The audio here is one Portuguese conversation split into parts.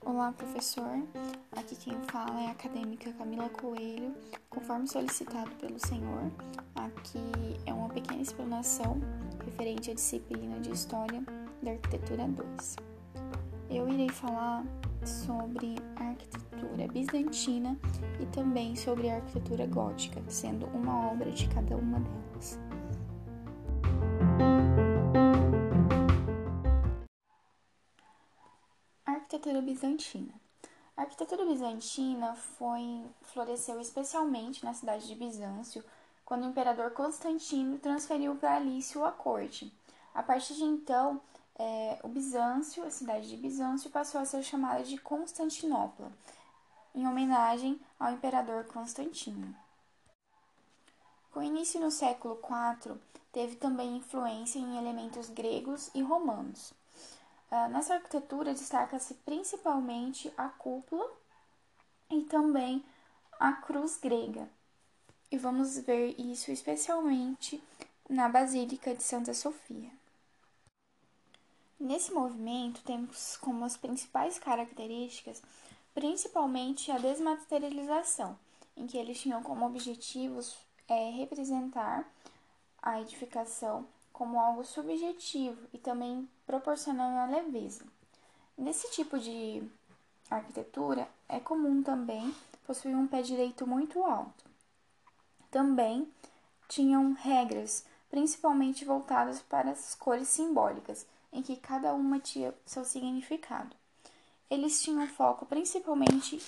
Olá, professor. Aqui quem fala é a acadêmica Camila Coelho. Conforme solicitado pelo senhor, aqui é uma pequena explanação referente à disciplina de História da Arquitetura 2. Eu irei falar sobre a arquitetura bizantina e também sobre a arquitetura gótica, sendo uma obra de cada uma delas. Arquitetura bizantina. A arquitetura bizantina foi floresceu especialmente na cidade de Bizâncio, quando o imperador Constantino transferiu para Alício a corte. A partir de então, é, o Bizâncio, a cidade de Bizâncio, passou a ser chamada de Constantinopla, em homenagem ao imperador Constantino. Com início no século IV, teve também influência em elementos gregos e romanos. Uh, nessa arquitetura destaca-se principalmente a cúpula e também a cruz grega. E vamos ver isso especialmente na Basílica de Santa Sofia. Nesse movimento, temos como as principais características principalmente a desmaterialização, em que eles tinham como objetivos é, representar a edificação como algo subjetivo e também proporcionando a leveza. Nesse tipo de arquitetura, é comum também possuir um pé direito muito alto. Também tinham regras, principalmente voltadas para as cores simbólicas, em que cada uma tinha seu significado. Eles tinham foco principalmente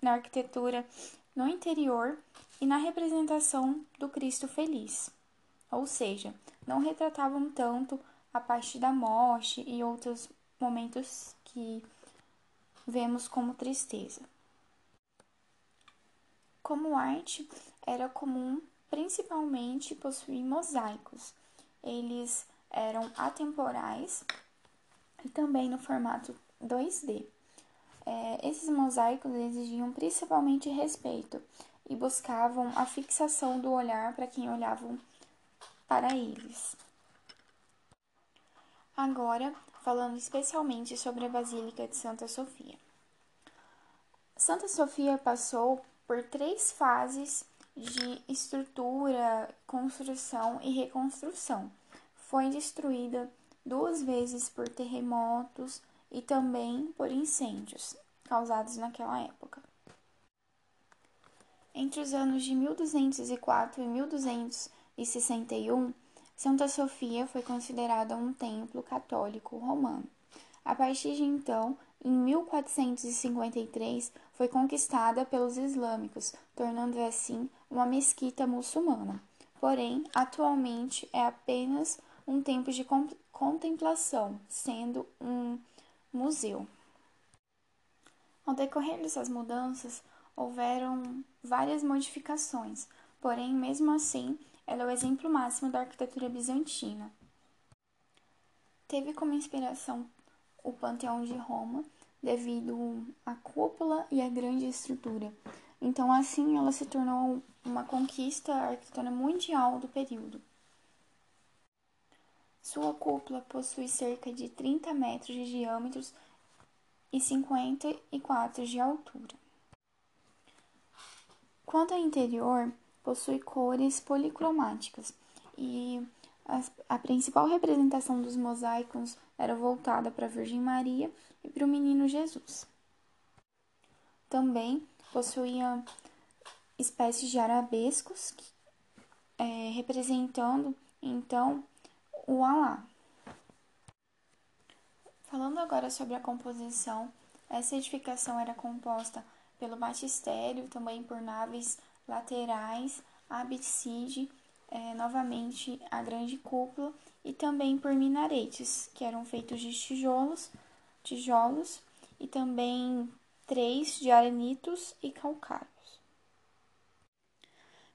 na arquitetura no interior e na representação do Cristo feliz ou seja, não retratavam tanto a parte da morte e outros momentos que vemos como tristeza. Como arte, era comum principalmente possuir mosaicos. Eles eram atemporais e também no formato 2D. É, esses mosaicos exigiam principalmente respeito e buscavam a fixação do olhar para quem olhava para eles. Agora, falando especialmente sobre a Basílica de Santa Sofia. Santa Sofia passou por três fases de estrutura, construção e reconstrução. Foi destruída duas vezes por terremotos e também por incêndios causados naquela época. Entre os anos de 1204 e 1200 e 61, Santa Sofia foi considerada um templo católico romano. A partir de então, em 1453, foi conquistada pelos islâmicos, tornando assim uma mesquita muçulmana. Porém, atualmente é apenas um templo de contemplação, sendo um museu. Ao decorrer dessas mudanças, houveram várias modificações, porém, mesmo assim, ela é o exemplo máximo da arquitetura bizantina. Teve como inspiração o Panteão de Roma, devido à cúpula e à grande estrutura. Então, assim, ela se tornou uma conquista arquitetônica mundial do período. Sua cúpula possui cerca de 30 metros de diâmetro e 54 de altura. Quanto ao interior, possui cores policromáticas e a, principal representação dos mosaicos era voltada para a Virgem Maria e para o Menino Jesus. Também possuía espécies de arabescos é, representando então o Alá. Falando agora sobre a composição, essa edificação era composta pelo batistério, também por naves laterais, a abside, é, novamente a grande cúpula e também por minaretes, que eram feitos de tijolos, tijolos e também três de arenitos e calcários.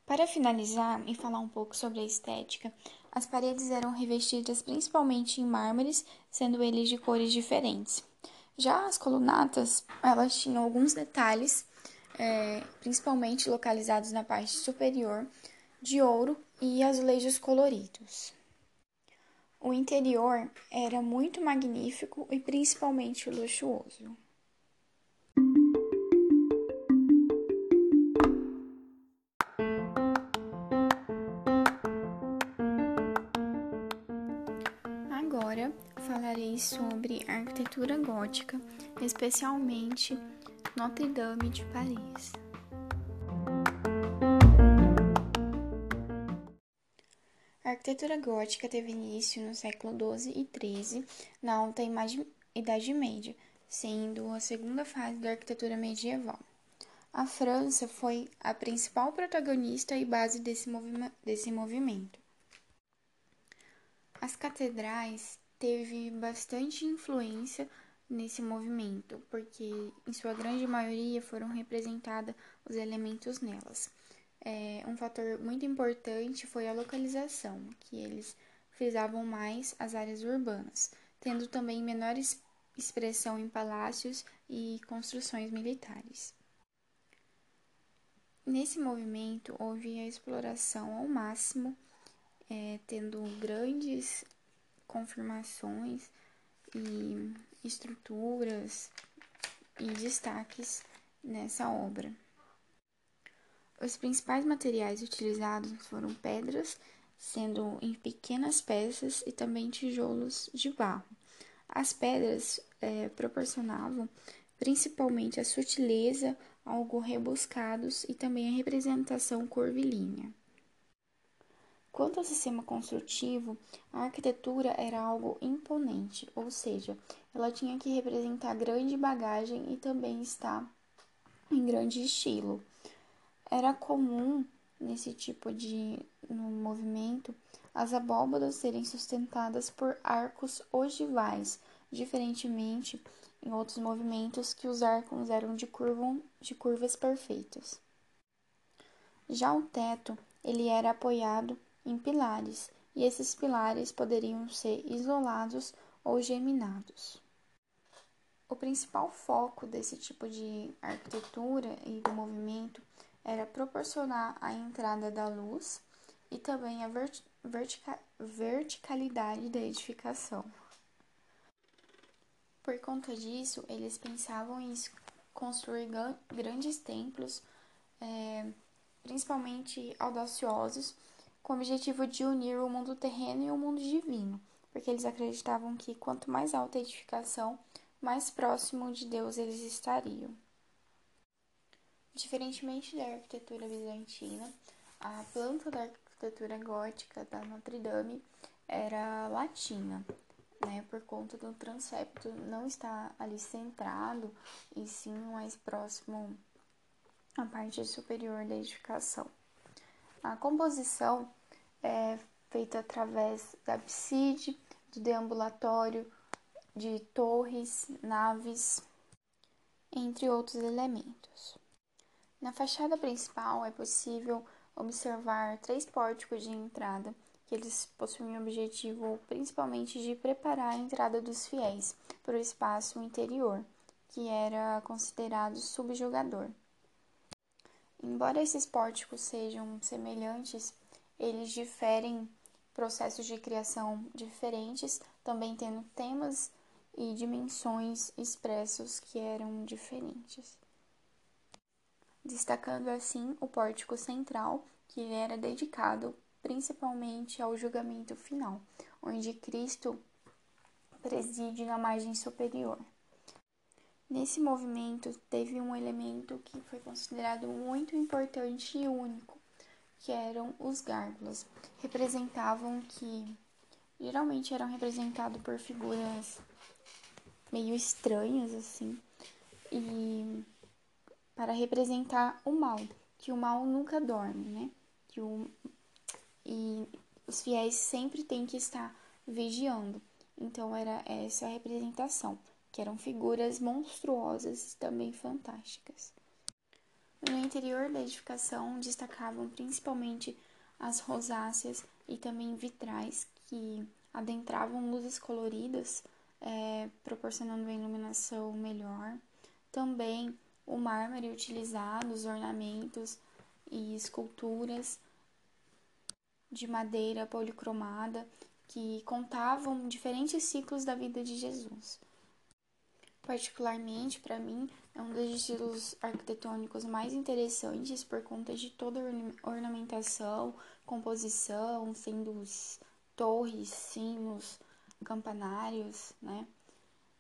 Para finalizar e falar um pouco sobre a estética, as paredes eram revestidas principalmente em mármores, sendo eles de cores diferentes. Já as colunatas, elas tinham alguns detalhes é, principalmente localizados na parte superior, de ouro e azulejos coloridos. O interior era muito magnífico e principalmente luxuoso. Agora falarei sobre a arquitetura gótica, especialmente Notre Dame de Paris. A arquitetura gótica teve início no século XII e XIII, na Alta Idade Média, sendo a segunda fase da arquitetura medieval. A França foi a principal protagonista e base desse, desse movimento. As catedrais teve bastante influência nesse movimento, porque em sua grande maioria foram representados os elementos nelas é, um fator muito importante foi a localização, que eles frisavam mais as áreas urbanas, tendo também menor expressão em palácios e construções militares. Nesse movimento houve a exploração ao máximo, é, tendo grandes confirmações e estruturas e destaques nessa obra. Os principais materiais utilizados foram pedras, sendo em pequenas peças, e também tijolos de barro. As pedras é, proporcionavam principalmente a sutileza, algo rebuscados e também a representação curvilínea. Quanto ao sistema construtivo, a arquitetura era algo imponente, ou seja, ela tinha que representar grande bagagem e também estar em grande estilo. Era comum nesse tipo de no movimento as abóbadas serem sustentadas por arcos ogivais, diferentemente em outros movimentos que os arcos eram de, de curvas perfeitas. Já o teto, ele era apoiado em pilares, e esses pilares poderiam ser isolados ou geminados. O principal foco desse tipo de arquitetura e do movimento era proporcionar a entrada da luz e também a vertica verticalidade da edificação. Por conta disso, eles pensavam em construir grandes templos, é, principalmente audaciosos, com o objetivo de unir o mundo terreno e o mundo divino, porque eles acreditavam que quanto mais alta a edificação, mais próximo de Deus eles estariam. Diferentemente da arquitetura bizantina, a planta da arquitetura gótica da Notre Dame era latina, né, por conta do transepto não estar ali centrado e sim mais próximo à parte superior da edificação. A composição é feita através da abside, do deambulatório, de torres, naves, entre outros elementos. Na fachada principal é possível observar três pórticos de entrada, que eles possuem o objetivo principalmente de preparar a entrada dos fiéis para o espaço interior, que era considerado subjugador. Embora esses pórticos sejam semelhantes, eles diferem processos de criação diferentes, também tendo temas e dimensões expressos que eram diferentes destacando assim o pórtico central, que era dedicado principalmente ao julgamento final, onde Cristo preside na margem superior. Nesse movimento teve um elemento que foi considerado muito importante e único, que eram os gárgulas. Representavam que geralmente eram representados por figuras meio estranhas assim, e para representar o mal, que o mal nunca dorme, né? Que o, e os fiéis sempre têm que estar vigiando. Então era essa a representação, que eram figuras monstruosas e também fantásticas. No interior da edificação destacavam principalmente as rosáceas e também vitrais que adentravam luzes coloridas, é, proporcionando uma iluminação melhor. Também o mármore utilizado, os ornamentos e esculturas de madeira policromada que contavam diferentes ciclos da vida de Jesus. Particularmente, para mim, é um dos estilos arquitetônicos mais interessantes por conta de toda a ornamentação, composição, sendo torres, sinos, campanários, né?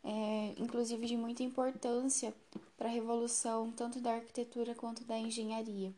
É, inclusive de muita importância para a revolução tanto da arquitetura quanto da engenharia.